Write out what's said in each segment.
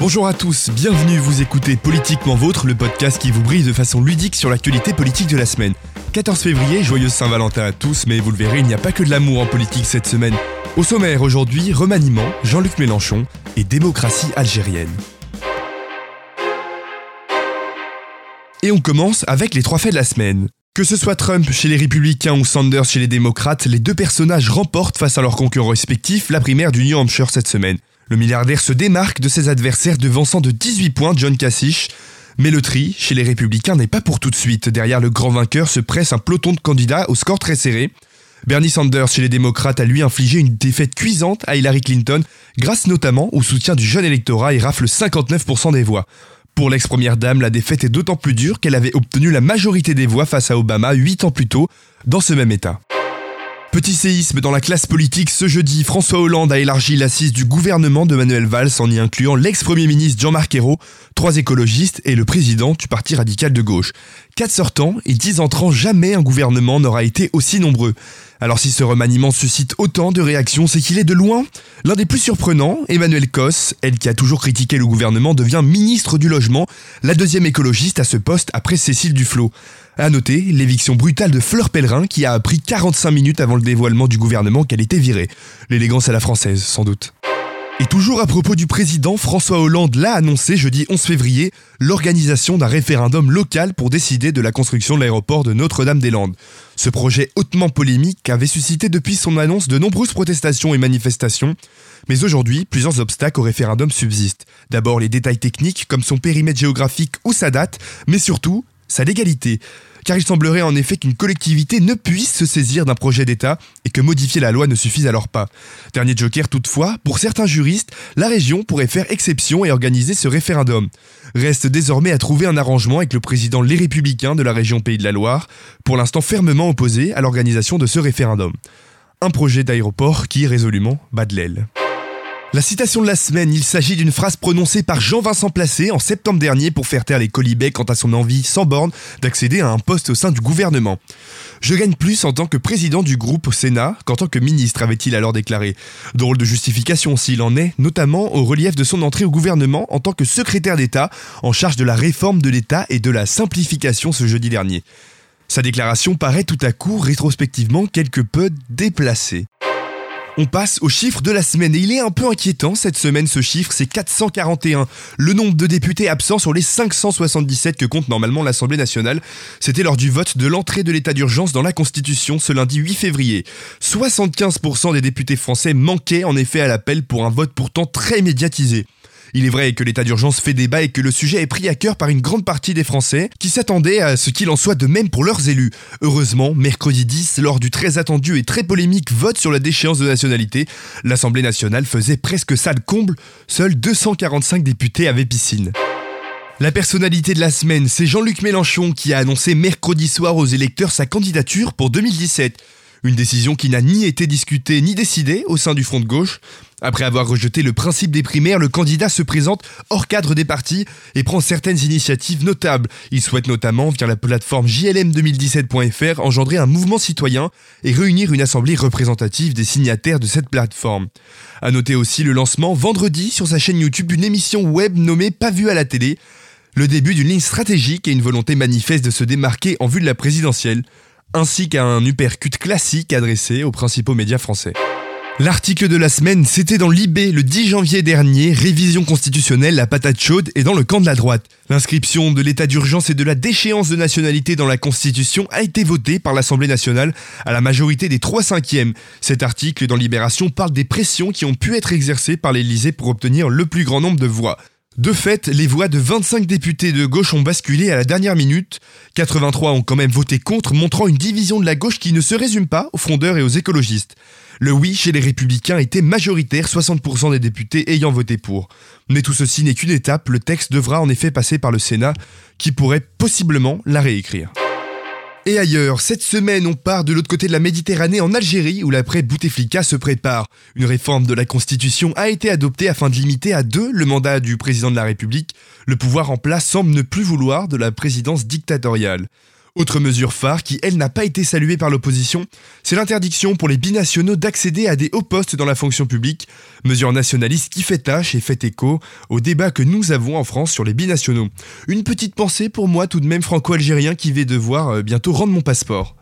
Bonjour à tous, bienvenue, vous écoutez Politiquement Vôtre, le podcast qui vous brise de façon ludique sur l'actualité politique de la semaine. 14 février, joyeuse Saint-Valentin à tous, mais vous le verrez, il n'y a pas que de l'amour en politique cette semaine. Au sommaire aujourd'hui, remaniement, Jean-Luc Mélenchon et démocratie algérienne. Et on commence avec les trois faits de la semaine. Que ce soit Trump chez les républicains ou Sanders chez les démocrates, les deux personnages remportent face à leurs concurrents respectifs la primaire du New Hampshire cette semaine. Le milliardaire se démarque de ses adversaires devançant de 18 points John Kasich. Mais le tri, chez les républicains, n'est pas pour tout de suite. Derrière le grand vainqueur se presse un peloton de candidats au score très serré. Bernie Sanders chez les démocrates a lui infligé une défaite cuisante à Hillary Clinton, grâce notamment au soutien du jeune électorat et rafle 59% des voix. Pour l'ex-première dame, la défaite est d'autant plus dure qu'elle avait obtenu la majorité des voix face à Obama 8 ans plus tôt, dans ce même État. Petit séisme dans la classe politique ce jeudi, François Hollande a élargi l'assise du gouvernement de Manuel Valls en y incluant l'ex-premier ministre Jean-Marc Ayrault, trois écologistes et le président du parti radical de gauche. Quatre sortants et dix entrants, jamais un gouvernement n'aura été aussi nombreux. Alors si ce remaniement suscite autant de réactions, c'est qu'il est de loin l'un des plus surprenants. Emmanuel Cos, elle qui a toujours critiqué le gouvernement, devient ministre du logement, la deuxième écologiste à ce poste après Cécile Duflot. À noter l'éviction brutale de Fleur Pellerin qui a appris 45 minutes avant le dévoilement du gouvernement qu'elle était virée. L'élégance à la française, sans doute. Et toujours à propos du président, François Hollande l'a annoncé jeudi 11 février, l'organisation d'un référendum local pour décider de la construction de l'aéroport de Notre-Dame-des-Landes. Ce projet hautement polémique avait suscité depuis son annonce de nombreuses protestations et manifestations, mais aujourd'hui, plusieurs obstacles au référendum subsistent. D'abord les détails techniques comme son périmètre géographique ou sa date, mais surtout sa légalité car il semblerait en effet qu'une collectivité ne puisse se saisir d'un projet d'État et que modifier la loi ne suffise alors pas. Dernier joker toutefois, pour certains juristes, la région pourrait faire exception et organiser ce référendum. Reste désormais à trouver un arrangement avec le président Les Républicains de la région Pays de la Loire, pour l'instant fermement opposé à l'organisation de ce référendum. Un projet d'aéroport qui résolument bat de l'aile. La citation de la semaine, il s'agit d'une phrase prononcée par Jean-Vincent Placé en septembre dernier pour faire taire les colibets quant à son envie sans borne d'accéder à un poste au sein du gouvernement. Je gagne plus en tant que président du groupe au Sénat qu'en tant que ministre, avait-il alors déclaré. Drôle de justification s'il en est, notamment au relief de son entrée au gouvernement en tant que secrétaire d'État en charge de la réforme de l'État et de la simplification ce jeudi dernier. Sa déclaration paraît tout à coup rétrospectivement quelque peu déplacée. On passe au chiffre de la semaine et il est un peu inquiétant cette semaine ce chiffre, c'est 441. Le nombre de députés absents sur les 577 que compte normalement l'Assemblée nationale. C'était lors du vote de l'entrée de l'état d'urgence dans la Constitution ce lundi 8 février. 75% des députés français manquaient en effet à l'appel pour un vote pourtant très médiatisé. Il est vrai que l'état d'urgence fait débat et que le sujet est pris à cœur par une grande partie des Français qui s'attendaient à ce qu'il en soit de même pour leurs élus. Heureusement, mercredi 10, lors du très attendu et très polémique vote sur la déchéance de nationalité, l'Assemblée nationale faisait presque salle comble, seuls 245 députés avaient piscine. La personnalité de la semaine, c'est Jean-Luc Mélenchon qui a annoncé mercredi soir aux électeurs sa candidature pour 2017. Une décision qui n'a ni été discutée ni décidée au sein du Front de gauche. Après avoir rejeté le principe des primaires, le candidat se présente hors cadre des partis et prend certaines initiatives notables. Il souhaite notamment, via la plateforme jlm2017.fr, engendrer un mouvement citoyen et réunir une assemblée représentative des signataires de cette plateforme. A noter aussi le lancement vendredi sur sa chaîne YouTube d'une émission web nommée Pas vu à la télé, le début d'une ligne stratégique et une volonté manifeste de se démarquer en vue de la présidentielle ainsi qu'à un uppercut classique adressé aux principaux médias français. L'article de la semaine, c'était dans l'IB le 10 janvier dernier, révision constitutionnelle, la patate chaude et dans le camp de la droite. L'inscription de l'état d'urgence et de la déchéance de nationalité dans la Constitution a été votée par l'Assemblée nationale à la majorité des 3 cinquièmes. Cet article dans Libération parle des pressions qui ont pu être exercées par l'Élysée pour obtenir le plus grand nombre de voix. De fait, les voix de 25 députés de gauche ont basculé à la dernière minute. 83 ont quand même voté contre, montrant une division de la gauche qui ne se résume pas aux frondeurs et aux écologistes. Le oui chez les républicains était majoritaire, 60% des députés ayant voté pour. Mais tout ceci n'est qu'une étape, le texte devra en effet passer par le Sénat, qui pourrait possiblement la réécrire. Et ailleurs, cette semaine, on part de l'autre côté de la Méditerranée en Algérie où l'après-Bouteflika se prépare. Une réforme de la Constitution a été adoptée afin de limiter à deux le mandat du président de la République. Le pouvoir en place semble ne plus vouloir de la présidence dictatoriale. Autre mesure phare qui, elle, n'a pas été saluée par l'opposition, c'est l'interdiction pour les binationaux d'accéder à des hauts postes dans la fonction publique, mesure nationaliste qui fait tâche et fait écho au débat que nous avons en France sur les binationaux. Une petite pensée pour moi tout de même franco-algérien qui vais devoir euh, bientôt rendre mon passeport.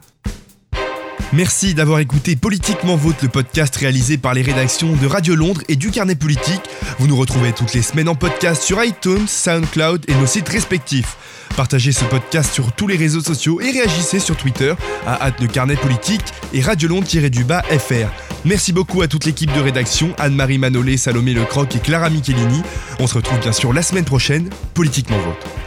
Merci d'avoir écouté Politiquement Vote, le podcast réalisé par les rédactions de Radio Londres et du Carnet Politique. Vous nous retrouvez toutes les semaines en podcast sur iTunes, SoundCloud et nos sites respectifs. Partagez ce podcast sur tous les réseaux sociaux et réagissez sur Twitter à hâte de carnet politique et Radio Londres-du-bas FR. Merci beaucoup à toute l'équipe de rédaction, Anne-Marie Manolé, Salomé Lecroc et Clara Michelini. On se retrouve bien sûr la semaine prochaine, Politiquement Vote.